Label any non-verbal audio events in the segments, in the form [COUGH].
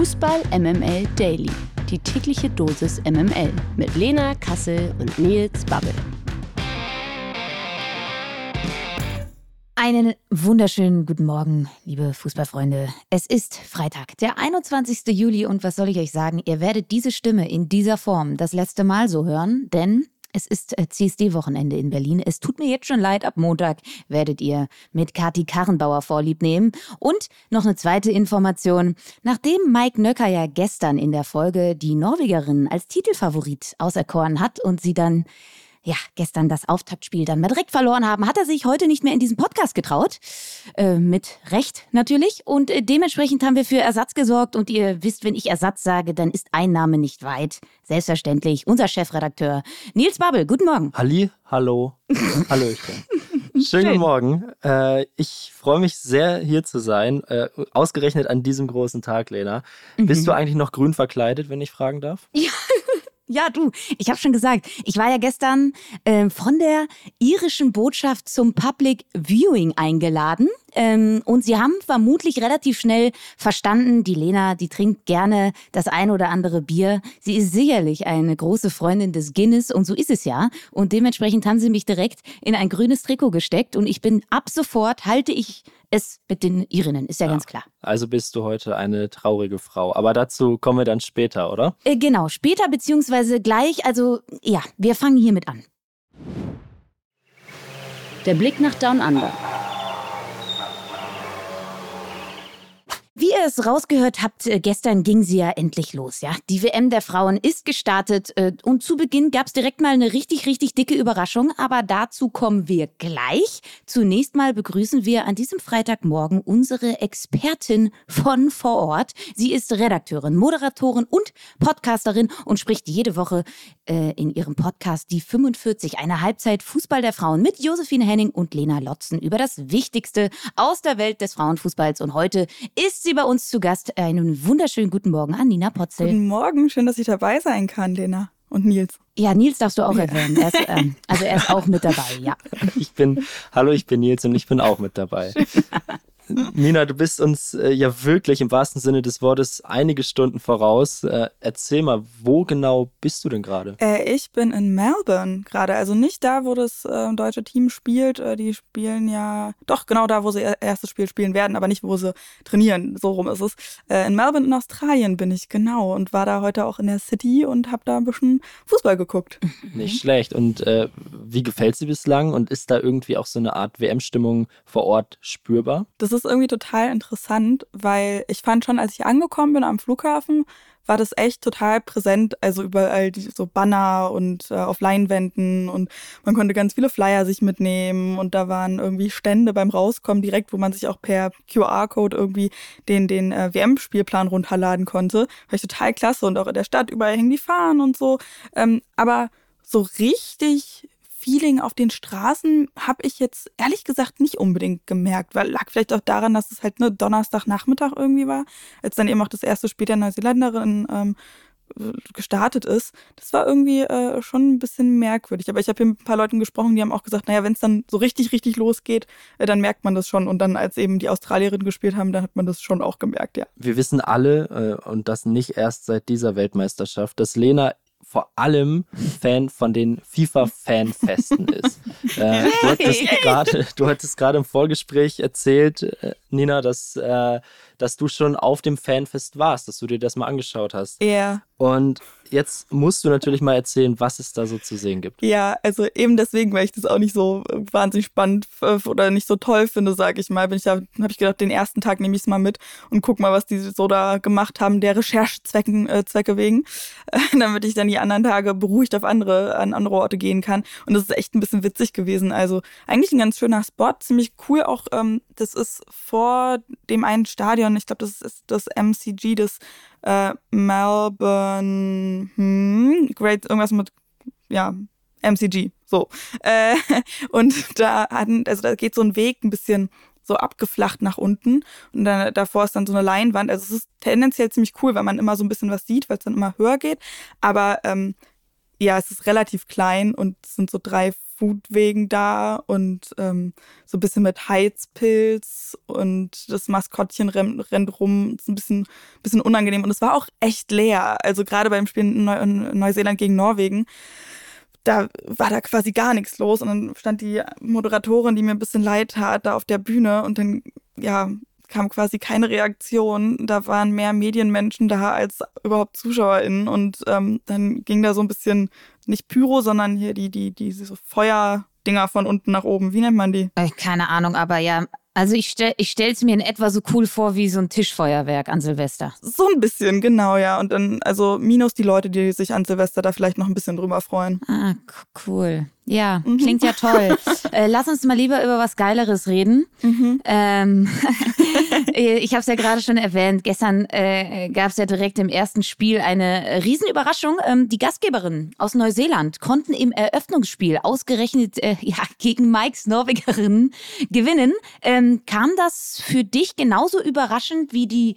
Fußball MML Daily. Die tägliche Dosis MML mit Lena Kassel und Nils Babbel. Einen wunderschönen guten Morgen, liebe Fußballfreunde. Es ist Freitag, der 21. Juli und was soll ich euch sagen? Ihr werdet diese Stimme in dieser Form das letzte Mal so hören, denn es ist äh, CSD-Wochenende in Berlin. Es tut mir jetzt schon leid, ab Montag werdet ihr mit Kati Karrenbauer vorlieb nehmen. Und noch eine zweite Information. Nachdem Mike Nöcker ja gestern in der Folge die Norwegerin als Titelfavorit auserkoren hat und sie dann ja, gestern das Auftaktspiel dann mal direkt verloren haben, hat er sich heute nicht mehr in diesen Podcast getraut. Äh, mit Recht natürlich. Und äh, dementsprechend haben wir für Ersatz gesorgt. Und ihr wisst, wenn ich Ersatz sage, dann ist ein Name nicht weit. Selbstverständlich unser Chefredakteur Nils Babbel. Guten Morgen. Halli, hallo, [LAUGHS] hallöchen. Schönen guten Morgen. Äh, ich freue mich sehr, hier zu sein. Äh, ausgerechnet an diesem großen Tag, Lena. Mhm. Bist du eigentlich noch grün verkleidet, wenn ich fragen darf? Ja. Ja, du, ich habe schon gesagt, ich war ja gestern äh, von der irischen Botschaft zum Public Viewing eingeladen. Ähm, und sie haben vermutlich relativ schnell verstanden, die Lena, die trinkt gerne das ein oder andere Bier. Sie ist sicherlich eine große Freundin des Guinness und so ist es ja. Und dementsprechend haben sie mich direkt in ein grünes Trikot gesteckt und ich bin ab sofort, halte ich es mit den Irinnen, ist ja, ja, ganz klar. Also bist du heute eine traurige Frau. Aber dazu kommen wir dann später, oder? Äh, genau, später beziehungsweise gleich. Also ja, wir fangen hiermit an. Der Blick nach Down Under. Wie ihr es rausgehört habt, äh, gestern ging sie ja endlich los, ja. Die WM der Frauen ist gestartet äh, und zu Beginn gab es direkt mal eine richtig, richtig dicke Überraschung, aber dazu kommen wir gleich. Zunächst mal begrüßen wir an diesem Freitagmorgen unsere Expertin von vor Ort. Sie ist Redakteurin, Moderatorin und Podcasterin und spricht jede Woche äh, in ihrem Podcast Die 45, eine Halbzeit Fußball der Frauen mit Josephine Henning und Lena Lotzen über das Wichtigste aus der Welt des Frauenfußballs. Und heute ist sie sie bei uns zu Gast. Einen wunderschönen guten Morgen an Nina Potzel. Guten Morgen, schön, dass ich dabei sein kann, Lena. Und Nils. Ja, Nils darfst du auch ja. erwähnen. Er ist, ähm, also er ist auch mit dabei, ja. [LAUGHS] Ich bin, hallo, ich bin Nils und ich bin auch mit dabei. [LAUGHS] [LAUGHS] Nina, du bist uns äh, ja wirklich im wahrsten Sinne des Wortes einige Stunden voraus. Äh, erzähl mal, wo genau bist du denn gerade? Äh, ich bin in Melbourne gerade, also nicht da, wo das äh, deutsche Team spielt. Äh, die spielen ja, doch genau da, wo sie ihr erstes Spiel spielen werden, aber nicht, wo sie trainieren. So rum ist es. Äh, in Melbourne in Australien bin ich genau und war da heute auch in der City und habe da ein bisschen Fußball geguckt. [LAUGHS] Nicht schlecht. Und wie gefällt sie bislang und ist da irgendwie auch so eine Art WM-Stimmung vor Ort spürbar? Das ist ist irgendwie total interessant, weil ich fand schon, als ich angekommen bin am Flughafen, war das echt total präsent. Also überall die, so Banner und äh, auf Leinwänden und man konnte ganz viele Flyer sich mitnehmen und da waren irgendwie Stände beim Rauskommen direkt, wo man sich auch per QR-Code irgendwie den, den äh, WM-Spielplan runterladen konnte. War ich total klasse und auch in der Stadt überall hängen die Fahnen und so. Ähm, aber so richtig Feeling auf den Straßen habe ich jetzt ehrlich gesagt nicht unbedingt gemerkt, weil lag vielleicht auch daran, dass es halt nur Donnerstagnachmittag irgendwie war, als dann eben auch das erste Spiel der Neuseeländerin ähm, gestartet ist. Das war irgendwie äh, schon ein bisschen merkwürdig. Aber ich habe hier mit ein paar Leuten gesprochen, die haben auch gesagt, naja, wenn es dann so richtig, richtig losgeht, äh, dann merkt man das schon. Und dann, als eben die Australierinnen gespielt haben, dann hat man das schon auch gemerkt, ja. Wir wissen alle, äh, und das nicht erst seit dieser Weltmeisterschaft, dass Lena vor allem Fan von den FIFA-Fanfesten ist. äh, du, hattest gerade im Vorgespräch erzählt, äh, Nina, dass, äh, dass du schon auf dem Fanfest warst, dass du dir das mal angeschaut hast. Ja. Yeah. Und jetzt musst du natürlich mal erzählen, was es da so zu sehen gibt. Ja, also eben deswegen, weil ich das auch nicht so wahnsinnig spannend oder nicht so toll finde, sage ich mal, bin ich da, habe ich gedacht, den ersten Tag nehme ich es mal mit und guck mal, was die so da gemacht haben, der Recherchezwecken äh, Zwecke wegen, äh, [LAUGHS] damit ich dann die anderen Tage beruhigt auf andere an andere Orte gehen kann. Und das ist echt ein bisschen witzig gewesen. Also eigentlich ein ganz schöner Spot, ziemlich cool auch. Ähm, das ist vor dem einen Stadion. Ich glaube, das ist das MCG, das äh, Melbourne, hm, Great, irgendwas mit, ja, MCG, so. Äh, [LAUGHS] und da hatten, also da geht so ein Weg ein bisschen so abgeflacht nach unten und dann davor ist dann so eine Leinwand. Also es ist tendenziell ziemlich cool, weil man immer so ein bisschen was sieht, weil es dann immer höher geht. Aber ähm, ja, es ist relativ klein und es sind so drei Foodwegen da und ähm, so ein bisschen mit Heizpilz und das Maskottchen rennt, rennt rum. ist ein bisschen, bisschen unangenehm und es war auch echt leer. Also gerade beim Spiel Neu Neuseeland gegen Norwegen da war da quasi gar nichts los und dann stand die Moderatorin, die mir ein bisschen leid tat, da auf der Bühne und dann, ja, kam quasi keine Reaktion. Da waren mehr Medienmenschen da als überhaupt ZuschauerInnen. Und ähm, dann ging da so ein bisschen nicht Pyro, sondern hier die, die, die so Feuerdinger von unten nach oben. Wie nennt man die? Äh, keine Ahnung, aber ja, also ich, stell, ich stelle es mir in etwa so cool vor wie so ein Tischfeuerwerk an Silvester. So ein bisschen, genau, ja. Und dann, also minus die Leute, die sich an Silvester da vielleicht noch ein bisschen drüber freuen. Ah, cool. Ja, mhm. klingt ja toll. [LAUGHS] äh, lass uns mal lieber über was Geileres reden. Mhm. Ähm, äh, [LAUGHS] [LAUGHS] ich habe es ja gerade schon erwähnt. Gestern äh, gab es ja direkt im ersten Spiel eine Riesenüberraschung. Ähm, die Gastgeberinnen aus Neuseeland konnten im Eröffnungsspiel ausgerechnet äh, ja, gegen Mikes Norwegerinnen gewinnen. Ähm, kam das für dich genauso überraschend wie die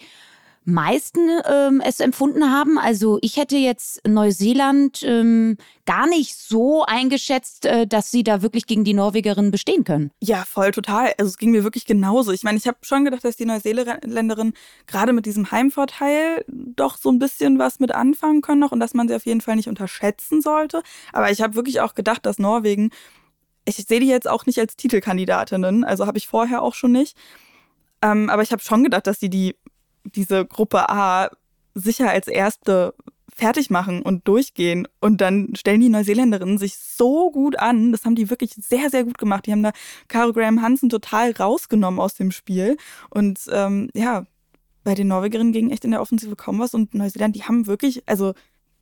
meisten ähm, es empfunden haben. Also ich hätte jetzt Neuseeland ähm, gar nicht so eingeschätzt, äh, dass sie da wirklich gegen die Norwegerinnen bestehen können. Ja, voll total. Also es ging mir wirklich genauso. Ich meine, ich habe schon gedacht, dass die Neuseeländerinnen gerade mit diesem Heimvorteil doch so ein bisschen was mit anfangen können noch und dass man sie auf jeden Fall nicht unterschätzen sollte. Aber ich habe wirklich auch gedacht, dass Norwegen, ich sehe die jetzt auch nicht als Titelkandidatinnen, also habe ich vorher auch schon nicht. Ähm, aber ich habe schon gedacht, dass sie die diese Gruppe A sicher als erste fertig machen und durchgehen. Und dann stellen die Neuseeländerinnen sich so gut an. Das haben die wirklich sehr, sehr gut gemacht. Die haben da Caro Graham Hansen total rausgenommen aus dem Spiel. Und ähm, ja, bei den Norwegerinnen ging echt in der Offensive kaum was. Und Neuseeland, die haben wirklich, also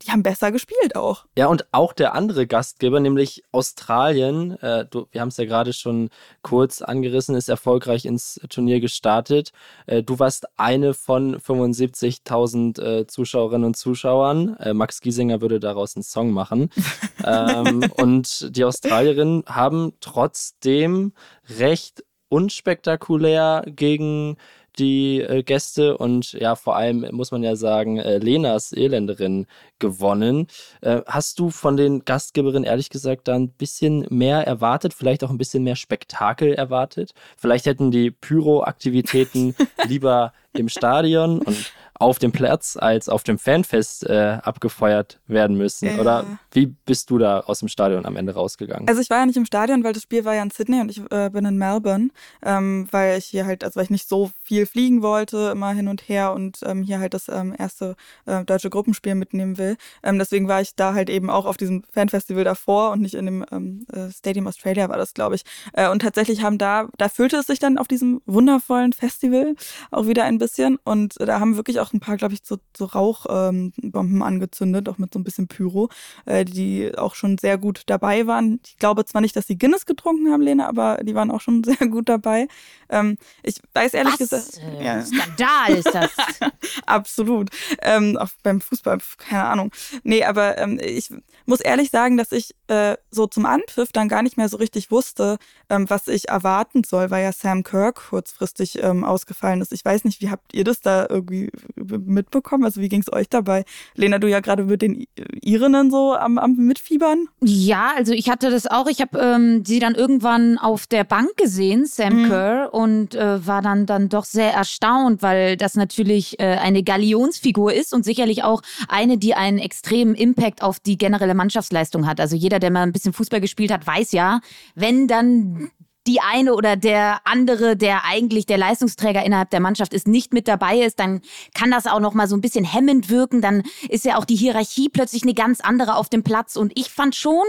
die haben besser gespielt auch. Ja, und auch der andere Gastgeber, nämlich Australien, äh, du, wir haben es ja gerade schon kurz angerissen, ist erfolgreich ins Turnier gestartet. Äh, du warst eine von 75.000 äh, Zuschauerinnen und Zuschauern. Äh, Max Giesinger würde daraus einen Song machen. [LAUGHS] ähm, und die Australierinnen haben trotzdem recht unspektakulär gegen die äh, Gäste und ja, vor allem muss man ja sagen, äh, Lenas Irländerin gewonnen. Äh, hast du von den Gastgeberinnen ehrlich gesagt da ein bisschen mehr erwartet, vielleicht auch ein bisschen mehr Spektakel erwartet? Vielleicht hätten die Pyro-Aktivitäten [LAUGHS] lieber im Stadion und auf dem Platz als auf dem Fanfest äh, abgefeuert werden müssen. Äh. Oder wie bist du da aus dem Stadion am Ende rausgegangen? Also ich war ja nicht im Stadion, weil das Spiel war ja in Sydney und ich äh, bin in Melbourne, ähm, weil ich hier halt, also weil ich nicht so viel fliegen wollte, immer hin und her und ähm, hier halt das ähm, erste äh, deutsche Gruppenspiel mitnehmen will. Ähm, deswegen war ich da halt eben auch auf diesem Fanfestival davor und nicht in dem ähm, äh, Stadium Australia war das, glaube ich. Äh, und tatsächlich haben da, da füllte es sich dann auf diesem wundervollen Festival auch wieder ein bisschen und da haben wirklich auch ein paar, glaube ich, so, so Rauchbomben ähm, angezündet, auch mit so ein bisschen Pyro, äh, die auch schon sehr gut dabei waren. Ich glaube zwar nicht, dass sie Guinness getrunken haben, Lena, aber die waren auch schon [LAUGHS] sehr gut dabei. Ähm, ich weiß ehrlich Was? gesagt. Ja. Skandal ist das. [LAUGHS] Absolut. Ähm, auch beim Fußball, keine Ahnung. Nee, aber ähm, ich muss ehrlich sagen, dass ich äh, so zum Anpfiff dann gar nicht mehr so richtig wusste, ähm, was ich erwarten soll, weil ja Sam Kirk kurzfristig ähm, ausgefallen ist. Ich weiß nicht, wie habt ihr das da irgendwie mitbekommen? Also wie ging es euch dabei? Lena, du ja gerade mit den Irinnen so am, am Mitfiebern? Ja, also ich hatte das auch. Ich habe ähm, sie dann irgendwann auf der Bank gesehen, Sam mhm. Kerr, und äh, war dann, dann doch sehr erstaunt, weil das natürlich äh, eine Galionsfigur ist und sicherlich auch eine, die einen extremen Impact auf die generelle Mannschaftsleistung hat. Also jeder, der mal ein bisschen Fußball gespielt hat, weiß ja, wenn dann die eine oder der andere, der eigentlich der Leistungsträger innerhalb der Mannschaft ist, nicht mit dabei ist, dann kann das auch noch mal so ein bisschen hemmend wirken. Dann ist ja auch die Hierarchie plötzlich eine ganz andere auf dem Platz. Und ich fand schon,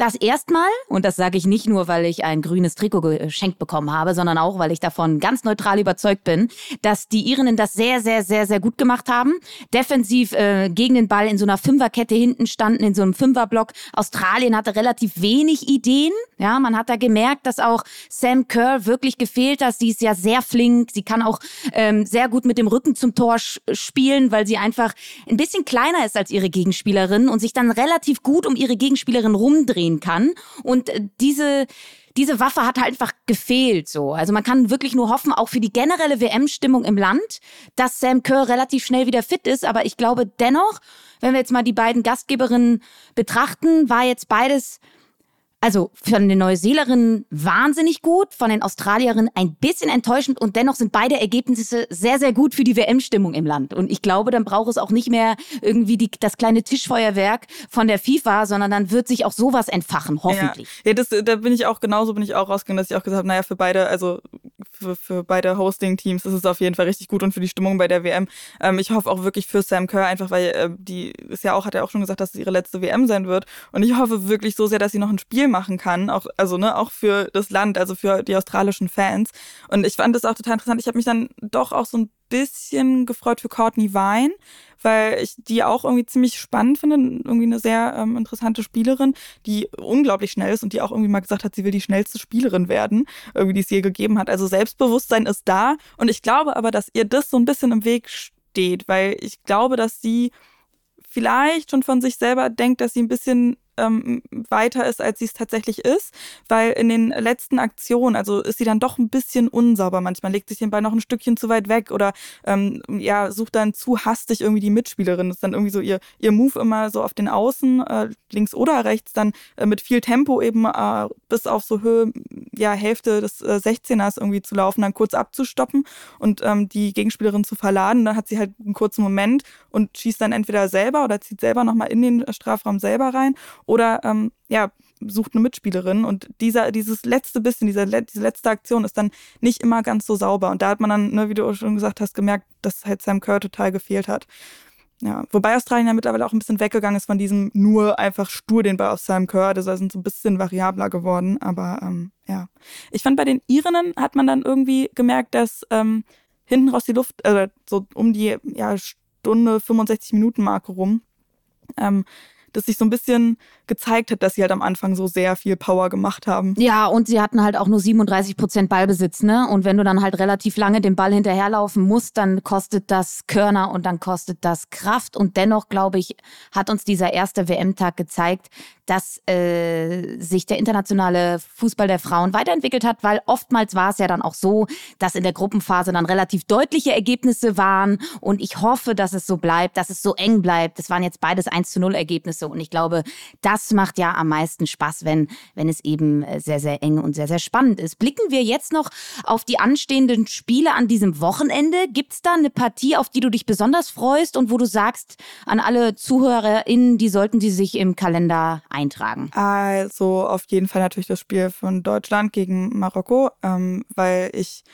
das erstmal, und das sage ich nicht nur, weil ich ein grünes Trikot geschenkt bekommen habe, sondern auch, weil ich davon ganz neutral überzeugt bin, dass die Irinnen das sehr, sehr, sehr, sehr gut gemacht haben. Defensiv äh, gegen den Ball in so einer Fünferkette hinten standen, in so einem Fünferblock. Australien hatte relativ wenig Ideen. Ja, man hat da gemerkt, dass auch Sam Kerr wirklich gefehlt hat. Sie ist ja sehr flink. Sie kann auch ähm, sehr gut mit dem Rücken zum Tor spielen, weil sie einfach ein bisschen kleiner ist als ihre Gegenspielerin und sich dann relativ gut um ihre Gegenspielerin rumdrehen umgehen kann. Und äh, diese, diese Waffe hat halt einfach gefehlt so. Also man kann wirklich nur hoffen, auch für die generelle WM-Stimmung im Land, dass Sam Kerr relativ schnell wieder fit ist. Aber ich glaube dennoch, wenn wir jetzt mal die beiden Gastgeberinnen betrachten, war jetzt beides also von den Neuseelerinnen wahnsinnig gut, von den Australierinnen ein bisschen enttäuschend und dennoch sind beide Ergebnisse sehr, sehr gut für die WM-Stimmung im Land. Und ich glaube, dann braucht es auch nicht mehr irgendwie die, das kleine Tischfeuerwerk von der FIFA, sondern dann wird sich auch sowas entfachen, hoffentlich. Ja, ja das, da bin ich auch genauso, bin ich auch rausgegangen, dass ich auch gesagt habe, naja, für beide, also für, für beide Hosting-Teams ist es auf jeden Fall richtig gut und für die Stimmung bei der WM. Ähm, ich hoffe auch wirklich für Sam Kerr, einfach weil äh, die ist ja auch, hat er auch schon gesagt, dass es ihre letzte WM sein wird. Und ich hoffe wirklich so sehr, dass sie noch ein Spiel machen kann, auch, also ne, auch für das Land, also für die australischen Fans. Und ich fand das auch total interessant. Ich habe mich dann doch auch so ein bisschen gefreut für Courtney Vine, weil ich die auch irgendwie ziemlich spannend finde. Irgendwie eine sehr ähm, interessante Spielerin, die unglaublich schnell ist und die auch irgendwie mal gesagt hat, sie will die schnellste Spielerin werden, irgendwie die es je gegeben hat. Also Selbstbewusstsein ist da. Und ich glaube aber, dass ihr das so ein bisschen im Weg steht, weil ich glaube, dass sie vielleicht schon von sich selber denkt, dass sie ein bisschen ähm, weiter ist, als sie es tatsächlich ist, weil in den letzten Aktionen, also ist sie dann doch ein bisschen unsauber. Manchmal legt sich den Ball noch ein Stückchen zu weit weg oder ähm, ja, sucht dann zu hastig irgendwie die Mitspielerin. Das ist dann irgendwie so ihr, ihr Move immer so auf den Außen, äh, links oder rechts, dann äh, mit viel Tempo eben äh, bis auf so Höhe, ja, Hälfte des äh, 16ers irgendwie zu laufen, dann kurz abzustoppen und ähm, die Gegenspielerin zu verladen. Dann hat sie halt einen kurzen Moment und schießt dann entweder selber oder zieht selber nochmal in den Strafraum selber rein oder ähm, ja, sucht eine Mitspielerin und dieser, dieses letzte bisschen, diese, diese letzte Aktion ist dann nicht immer ganz so sauber. Und da hat man dann, ne, wie du schon gesagt hast, gemerkt, dass halt Sam Kerr total gefehlt hat. Ja, wobei Australien ja mittlerweile auch ein bisschen weggegangen ist von diesem nur einfach stur den Ball auf Sam Kerr. Das sind so ein bisschen variabler geworden. Aber ähm, ja, ich fand bei den Irinnen hat man dann irgendwie gemerkt, dass ähm, hinten raus die Luft, äh, so um die ja, Stunde 65 Minuten Marke rum, ähm, dass sich so ein bisschen gezeigt hat, dass sie halt am Anfang so sehr viel Power gemacht haben. Ja, und sie hatten halt auch nur 37 Prozent Ballbesitz, ne? Und wenn du dann halt relativ lange den Ball hinterherlaufen musst, dann kostet das Körner und dann kostet das Kraft. Und dennoch, glaube ich, hat uns dieser erste WM-Tag gezeigt, dass äh, sich der internationale Fußball der Frauen weiterentwickelt hat, weil oftmals war es ja dann auch so, dass in der Gruppenphase dann relativ deutliche Ergebnisse waren. Und ich hoffe, dass es so bleibt, dass es so eng bleibt. Das waren jetzt beides 1 zu 0 Ergebnisse. Und ich glaube, das macht ja am meisten Spaß, wenn, wenn es eben äh, sehr, sehr eng und sehr, sehr spannend ist. Blicken wir jetzt noch auf die anstehenden Spiele an diesem Wochenende. Gibt es da eine Partie, auf die du dich besonders freust und wo du sagst an alle ZuhörerInnen, die sollten sie sich im Kalender ein eintragen? Also auf jeden Fall natürlich das Spiel von Deutschland gegen Marokko, ähm, weil ich,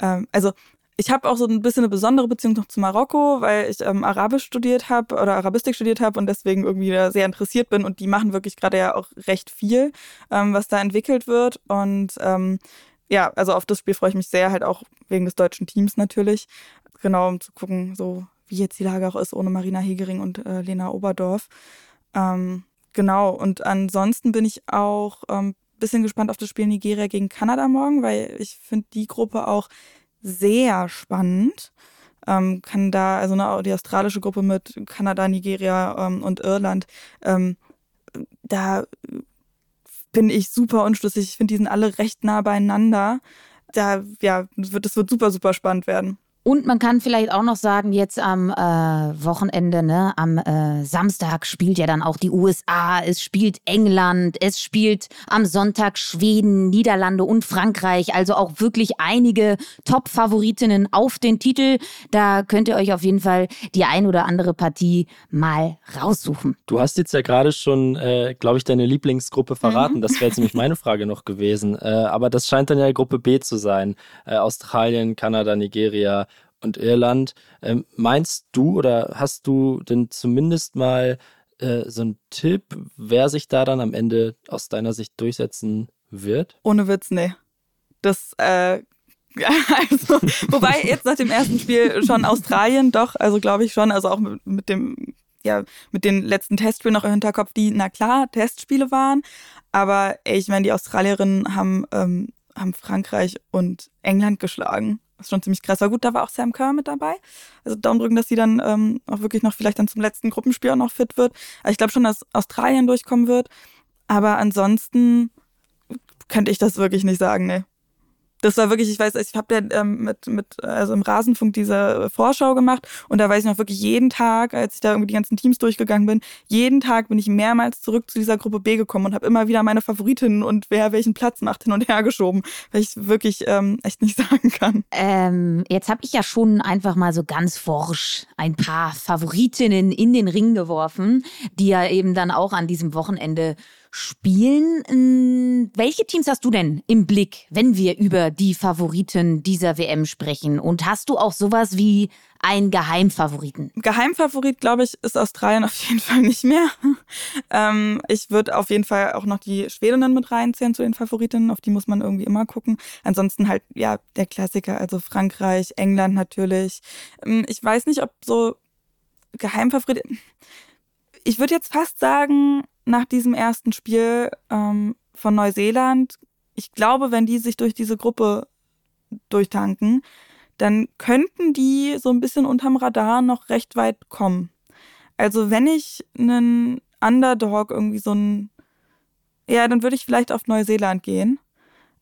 ähm, also ich habe auch so ein bisschen eine besondere Beziehung noch zu Marokko, weil ich ähm, Arabisch studiert habe oder Arabistik studiert habe und deswegen irgendwie da sehr interessiert bin. Und die machen wirklich gerade ja auch recht viel, ähm, was da entwickelt wird. Und ähm, ja, also auf das Spiel freue ich mich sehr, halt auch wegen des deutschen Teams natürlich. Genau, um zu gucken, so wie jetzt die Lage auch ist ohne Marina Hegering und äh, Lena Oberdorf. Ähm, Genau, und ansonsten bin ich auch ein ähm, bisschen gespannt auf das Spiel Nigeria gegen Kanada morgen, weil ich finde die Gruppe auch sehr spannend. Ähm, kann da, also ne, die australische Gruppe mit Kanada, Nigeria ähm, und Irland, ähm, da bin ich super unschlüssig. Ich finde, die sind alle recht nah beieinander. Da, ja, wird, das wird super, super spannend werden. Und man kann vielleicht auch noch sagen, jetzt am äh, Wochenende, ne, am äh, Samstag spielt ja dann auch die USA, es spielt England, es spielt am Sonntag Schweden, Niederlande und Frankreich. Also auch wirklich einige Top-Favoritinnen auf den Titel. Da könnt ihr euch auf jeden Fall die ein oder andere Partie mal raussuchen. Du hast jetzt ja gerade schon, äh, glaube ich, deine Lieblingsgruppe verraten. Mhm. Das wäre jetzt nämlich meine Frage noch gewesen. Äh, aber das scheint dann ja Gruppe B zu sein. Äh, Australien, Kanada, Nigeria und Irland. Ähm, meinst du oder hast du denn zumindest mal äh, so einen Tipp, wer sich da dann am Ende aus deiner Sicht durchsetzen wird? Ohne Witz, nee. Das, äh, [LAUGHS] also, wobei jetzt nach dem ersten Spiel schon Australien doch, also glaube ich schon, also auch mit, mit dem, ja, mit den letzten Testspielen noch im Hinterkopf, die, na klar, Testspiele waren. Aber ey, ich meine, die Australierinnen haben, ähm, haben Frankreich und England geschlagen. Das ist schon ziemlich krass. Aber gut, da war auch Sam Kerr mit dabei. Also Daumen drücken, dass sie dann ähm, auch wirklich noch vielleicht dann zum letzten Gruppenspiel auch noch fit wird. Aber ich glaube schon, dass Australien durchkommen wird. Aber ansonsten könnte ich das wirklich nicht sagen, ne das war wirklich, ich weiß, ich habe ja ähm, mit, mit, also im Rasenfunk diese Vorschau gemacht und da weiß ich noch wirklich jeden Tag, als ich da irgendwie die ganzen Teams durchgegangen bin, jeden Tag bin ich mehrmals zurück zu dieser Gruppe B gekommen und habe immer wieder meine Favoritinnen und wer welchen Platz macht hin und her geschoben, weil ich wirklich ähm, echt nicht [LAUGHS] sagen kann. Ähm, jetzt habe ich ja schon einfach mal so ganz forsch ein paar Favoritinnen in den Ring geworfen, die ja eben dann auch an diesem Wochenende spielen. Welche Teams hast du denn im Blick, wenn wir über die Favoriten dieser WM sprechen? Und hast du auch sowas wie einen Geheimfavoriten? Geheimfavorit, glaube ich, ist Australien [LAUGHS] auf jeden Fall nicht mehr. [LAUGHS] ähm, ich würde auf jeden Fall auch noch die Schwedinnen mit reinzählen zu den Favoritinnen. Auf die muss man irgendwie immer gucken. Ansonsten halt, ja, der Klassiker, also Frankreich, England natürlich. Ähm, ich weiß nicht, ob so Geheimfavorit. Ich würde jetzt fast sagen, nach diesem ersten Spiel ähm, von Neuseeland. Ich glaube, wenn die sich durch diese Gruppe durchtanken, dann könnten die so ein bisschen unterm Radar noch recht weit kommen. Also wenn ich einen Underdog irgendwie so ein, ja, dann würde ich vielleicht auf Neuseeland gehen.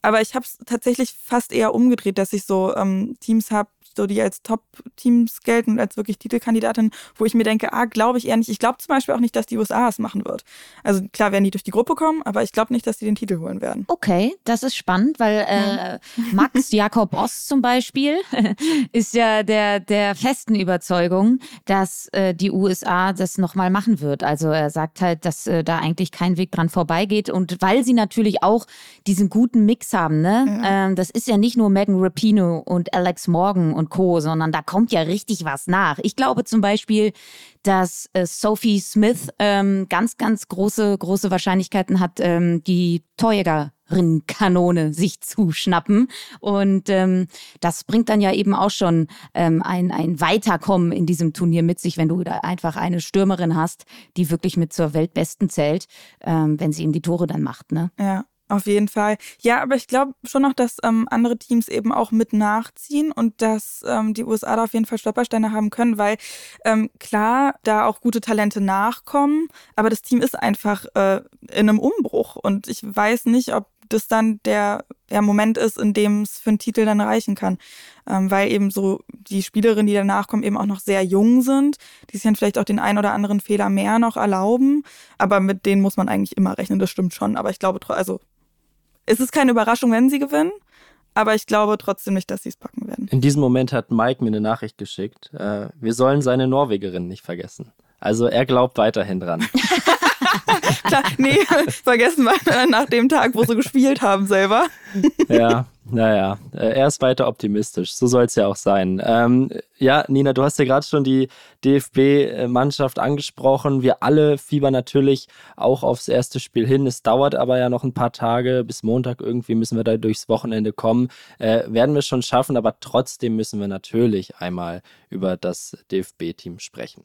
Aber ich habe es tatsächlich fast eher umgedreht, dass ich so ähm, Teams habe, so die als Top-Teams gelten als wirklich Titelkandidatin, wo ich mir denke, ah, glaube ich eher nicht. Ich glaube zum Beispiel auch nicht, dass die USA es machen wird. Also klar werden die durch die Gruppe kommen, aber ich glaube nicht, dass die den Titel holen werden. Okay, das ist spannend, weil äh, [LAUGHS] Max Jakob Ost zum Beispiel [LAUGHS] ist ja der, der festen Überzeugung, dass äh, die USA das nochmal machen wird. Also er sagt halt, dass äh, da eigentlich kein Weg dran vorbeigeht und weil sie natürlich auch diesen guten Mix haben, ne? Ja. Ähm, das ist ja nicht nur Megan Rapino und Alex Morgan und und Co., sondern da kommt ja richtig was nach. Ich glaube zum Beispiel, dass äh, Sophie Smith ähm, ganz, ganz große, große Wahrscheinlichkeiten hat, ähm, die Torjägerin-Kanone sich zu schnappen. Und ähm, das bringt dann ja eben auch schon ähm, ein, ein Weiterkommen in diesem Turnier mit sich, wenn du da einfach eine Stürmerin hast, die wirklich mit zur Weltbesten zählt, ähm, wenn sie ihm die Tore dann macht. Ne? Ja. Auf jeden Fall. Ja, aber ich glaube schon noch, dass ähm, andere Teams eben auch mit nachziehen und dass ähm, die USA da auf jeden Fall Stolpersteine haben können, weil ähm, klar, da auch gute Talente nachkommen, aber das Team ist einfach äh, in einem Umbruch und ich weiß nicht, ob das dann der, der Moment ist, in dem es für einen Titel dann reichen kann. Ähm, weil eben so die Spielerinnen, die danach kommen, eben auch noch sehr jung sind, die sich dann vielleicht auch den einen oder anderen Fehler mehr noch erlauben. Aber mit denen muss man eigentlich immer rechnen, das stimmt schon. Aber ich glaube, also es ist keine Überraschung, wenn sie gewinnen, aber ich glaube trotzdem nicht, dass sie es packen werden. In diesem Moment hat Mike mir eine Nachricht geschickt. Äh, wir sollen seine Norwegerin nicht vergessen. Also er glaubt weiterhin dran. [LAUGHS] [LAUGHS] Klar, nee, [LAUGHS] vergessen wir [LAUGHS] nach dem Tag, wo sie gespielt haben selber. ja, naja, er ist weiter optimistisch. So soll es ja auch sein. Ähm, ja, Nina, du hast ja gerade schon die DFB-Mannschaft angesprochen. Wir alle fiebern natürlich auch aufs erste Spiel hin. Es dauert aber ja noch ein paar Tage. Bis Montag irgendwie müssen wir da durchs Wochenende kommen. Äh, werden wir schon schaffen, aber trotzdem müssen wir natürlich einmal über das DFB-Team sprechen.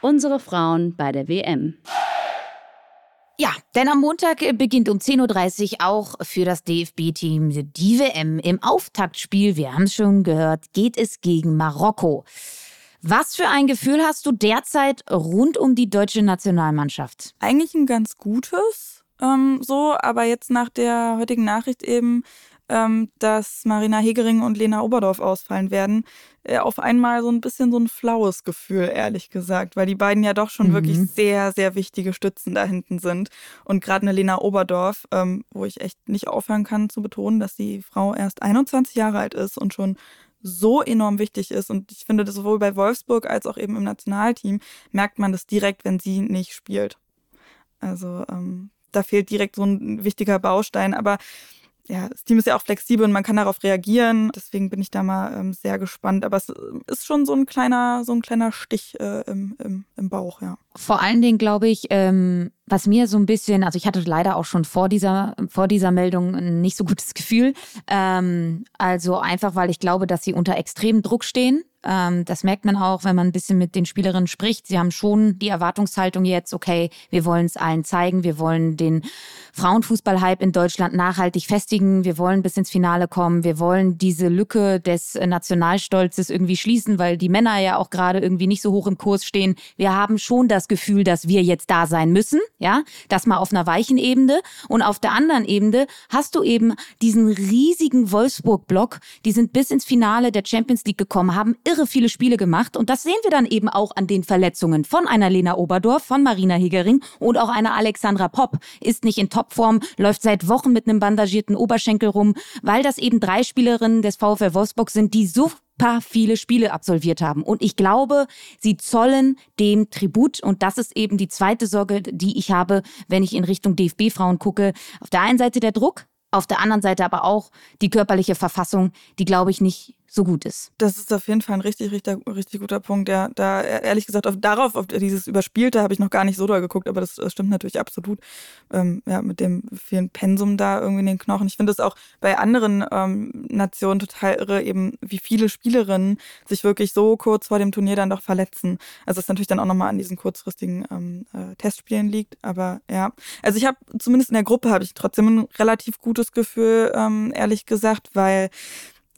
Unsere Frauen bei der WM. Ja, denn am Montag beginnt um 10.30 Uhr auch für das DFB-Team die WM. Im Auftaktspiel, wir haben es schon gehört, geht es gegen Marokko. Was für ein Gefühl hast du derzeit rund um die deutsche Nationalmannschaft? Eigentlich ein ganz gutes, ähm, so, aber jetzt nach der heutigen Nachricht eben ähm, dass Marina Hegering und Lena Oberdorf ausfallen werden, äh, auf einmal so ein bisschen so ein flaues Gefühl, ehrlich gesagt, weil die beiden ja doch schon mhm. wirklich sehr, sehr wichtige Stützen da hinten sind. Und gerade eine Lena Oberdorf, ähm, wo ich echt nicht aufhören kann zu betonen, dass die Frau erst 21 Jahre alt ist und schon so enorm wichtig ist. Und ich finde, dass sowohl bei Wolfsburg als auch eben im Nationalteam merkt man das direkt, wenn sie nicht spielt. Also ähm, da fehlt direkt so ein wichtiger Baustein. Aber ja, das Team ist ja auch flexibel und man kann darauf reagieren. Deswegen bin ich da mal ähm, sehr gespannt. Aber es ist schon so ein kleiner, so ein kleiner Stich äh, im, im, im Bauch, ja. Vor allen Dingen glaube ich, ähm, was mir so ein bisschen, also ich hatte leider auch schon vor dieser, vor dieser Meldung ein nicht so gutes [LAUGHS] Gefühl. Ähm, also einfach, weil ich glaube, dass sie unter extremem Druck stehen. Ähm, das merkt man auch, wenn man ein bisschen mit den Spielerinnen spricht. Sie haben schon die Erwartungshaltung jetzt, okay, wir wollen es allen zeigen, wir wollen den Frauenfußballhype in Deutschland nachhaltig festigen, wir wollen bis ins Finale kommen, wir wollen diese Lücke des Nationalstolzes irgendwie schließen, weil die Männer ja auch gerade irgendwie nicht so hoch im Kurs stehen. Wir haben schon das Gefühl, dass wir jetzt da sein müssen, ja, das mal auf einer weichen Ebene. Und auf der anderen Ebene hast du eben diesen riesigen Wolfsburg-Block, die sind bis ins Finale der Champions League gekommen, haben irre viele Spiele gemacht und das sehen wir dann eben auch an den Verletzungen von einer Lena Oberdorf, von Marina Hegering und auch einer Alexandra Popp ist nicht in Topform, läuft seit Wochen mit einem bandagierten Oberschenkel rum, weil das eben drei Spielerinnen des VfL Wolfsburg sind, die so super viele Spiele absolviert haben. Und ich glaube, sie zollen dem Tribut. Und das ist eben die zweite Sorge, die ich habe, wenn ich in Richtung DFB-Frauen gucke. Auf der einen Seite der Druck, auf der anderen Seite aber auch die körperliche Verfassung, die, glaube ich, nicht so gut ist. Das ist auf jeden Fall ein richtig, richtig, richtig guter Punkt. Ja, da ehrlich gesagt, auf, darauf, auf dieses Überspielte habe ich noch gar nicht so doll geguckt, aber das, das stimmt natürlich absolut. Ähm, ja, mit dem vielen Pensum da irgendwie in den Knochen. Ich finde es auch bei anderen ähm, Nationen total irre, eben wie viele Spielerinnen sich wirklich so kurz vor dem Turnier dann doch verletzen. Also es natürlich dann auch nochmal an diesen kurzfristigen ähm, äh, Testspielen liegt. Aber ja, also ich habe zumindest in der Gruppe habe ich trotzdem ein relativ gutes Gefühl, ähm, ehrlich gesagt, weil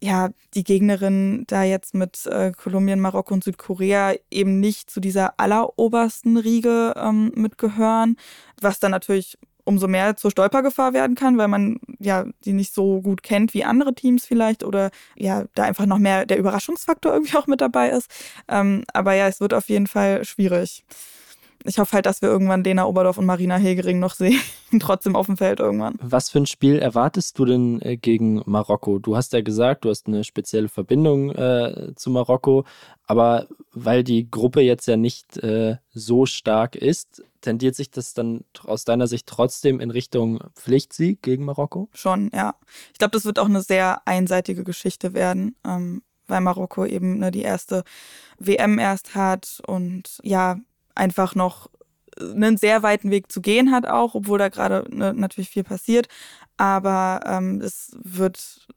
ja, die Gegnerinnen da jetzt mit äh, Kolumbien, Marokko und Südkorea eben nicht zu dieser allerobersten Riege ähm, mitgehören, was dann natürlich umso mehr zur Stolpergefahr werden kann, weil man ja die nicht so gut kennt wie andere Teams vielleicht oder ja, da einfach noch mehr der Überraschungsfaktor [LAUGHS] irgendwie auch mit dabei ist. Ähm, aber ja, es wird auf jeden Fall schwierig ich hoffe halt, dass wir irgendwann Lena Oberdorf und Marina Hegering noch sehen, [LAUGHS] trotzdem auf dem Feld irgendwann. Was für ein Spiel erwartest du denn äh, gegen Marokko? Du hast ja gesagt, du hast eine spezielle Verbindung äh, zu Marokko, aber weil die Gruppe jetzt ja nicht äh, so stark ist, tendiert sich das dann aus deiner Sicht trotzdem in Richtung Pflichtsieg gegen Marokko? Schon, ja. Ich glaube, das wird auch eine sehr einseitige Geschichte werden. Ähm, weil Marokko eben ne, die erste WM erst hat und ja, einfach noch einen sehr weiten Weg zu gehen hat auch, obwohl da gerade ne, natürlich viel passiert. Aber ähm, es wird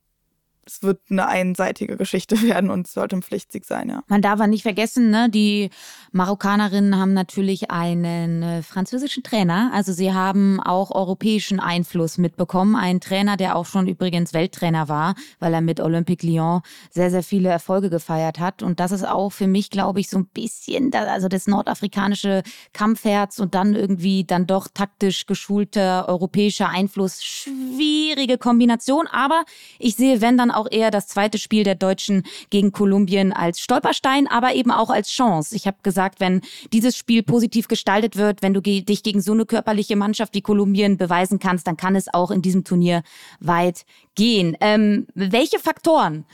es wird eine einseitige Geschichte [LAUGHS] werden und es sollte ein Pflichtsieg sein, ja. Man darf aber nicht vergessen, ne, die Marokkanerinnen haben natürlich einen äh, französischen Trainer. Also sie haben auch europäischen Einfluss mitbekommen. Ein Trainer, der auch schon übrigens Welttrainer war, weil er mit Olympique Lyon sehr, sehr viele Erfolge gefeiert hat. Und das ist auch für mich, glaube ich, so ein bisschen, da, also das nordafrikanische Kampfherz und dann irgendwie dann doch taktisch geschulter europäischer Einfluss. Schwierige Kombination. Aber ich sehe, wenn dann auch eher das zweite Spiel der Deutschen gegen Kolumbien als Stolperstein, aber eben auch als Chance. Ich habe gesagt, wenn dieses Spiel positiv gestaltet wird, wenn du dich gegen so eine körperliche Mannschaft wie Kolumbien beweisen kannst, dann kann es auch in diesem Turnier weit gehen. Ähm, welche Faktoren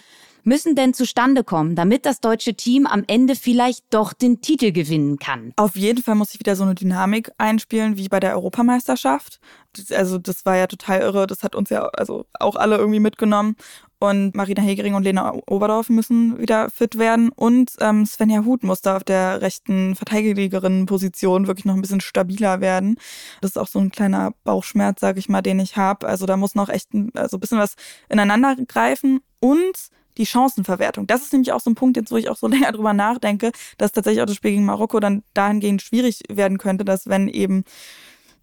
müssen denn zustande kommen, damit das deutsche Team am Ende vielleicht doch den Titel gewinnen kann? Auf jeden Fall muss ich wieder so eine Dynamik einspielen wie bei der Europameisterschaft. Also das war ja total irre, das hat uns ja also auch alle irgendwie mitgenommen. Und Marina Hegering und Lena Oberdorf müssen wieder fit werden. Und ähm, Svenja Huth muss da auf der rechten Verteidigerinnenposition wirklich noch ein bisschen stabiler werden. Das ist auch so ein kleiner Bauchschmerz, sage ich mal, den ich habe. Also da muss noch echt ein, also ein bisschen was ineinander greifen. Und die Chancenverwertung. Das ist nämlich auch so ein Punkt, jetzt wo ich auch so [LAUGHS] länger drüber nachdenke, dass tatsächlich auch das Spiel gegen Marokko dann dahingehend schwierig werden könnte, dass wenn eben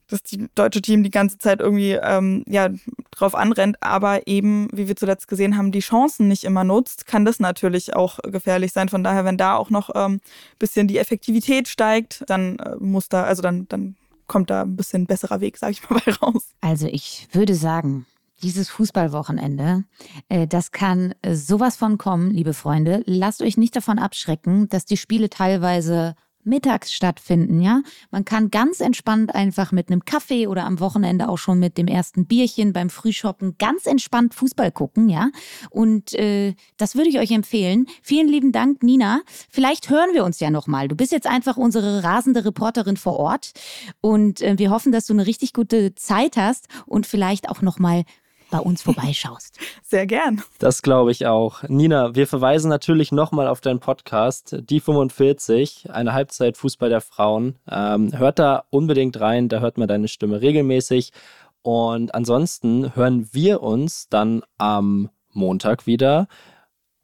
das deutsche Team die ganze Zeit irgendwie ähm, ja drauf anrennt, aber eben, wie wir zuletzt gesehen haben, die Chancen nicht immer nutzt, kann das natürlich auch gefährlich sein. Von daher, wenn da auch noch ähm, bisschen die Effektivität steigt, dann äh, muss da, also dann, dann kommt da ein bisschen besserer Weg, sage ich mal, [LAUGHS] bei raus. Also ich würde sagen, dieses Fußballwochenende, äh, das kann äh, sowas von kommen, liebe Freunde. Lasst euch nicht davon abschrecken, dass die Spiele teilweise mittags stattfinden, ja. Man kann ganz entspannt einfach mit einem Kaffee oder am Wochenende auch schon mit dem ersten Bierchen beim Frühshoppen ganz entspannt Fußball gucken, ja. Und äh, das würde ich euch empfehlen. Vielen lieben Dank, Nina. Vielleicht hören wir uns ja nochmal. Du bist jetzt einfach unsere rasende Reporterin vor Ort und äh, wir hoffen, dass du eine richtig gute Zeit hast und vielleicht auch nochmal bei uns vorbeischaust. [LAUGHS] Sehr gern. Das glaube ich auch. Nina, wir verweisen natürlich nochmal auf deinen Podcast, die 45, eine Halbzeit Fußball der Frauen. Ähm, hört da unbedingt rein, da hört man deine Stimme regelmäßig. Und ansonsten hören wir uns dann am Montag wieder.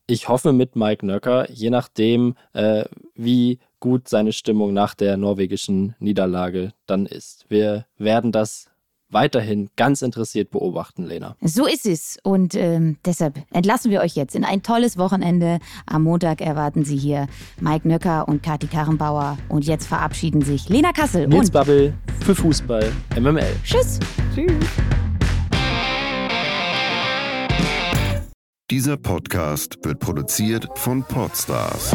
Ich hoffe mit Mike Nöcker, je nachdem, äh, wie gut seine Stimmung nach der norwegischen Niederlage dann ist. Wir werden das weiterhin ganz interessiert beobachten, Lena. So ist es. Und ähm, deshalb entlassen wir euch jetzt in ein tolles Wochenende. Am Montag erwarten Sie hier Mike Nöcker und Kati Karrenbauer. Und jetzt verabschieden sich Lena Kassel Nils und Babbel für Fußball MML. Tschüss. Tschüss. Dieser Podcast wird produziert von Podstars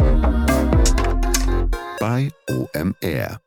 bei OMR.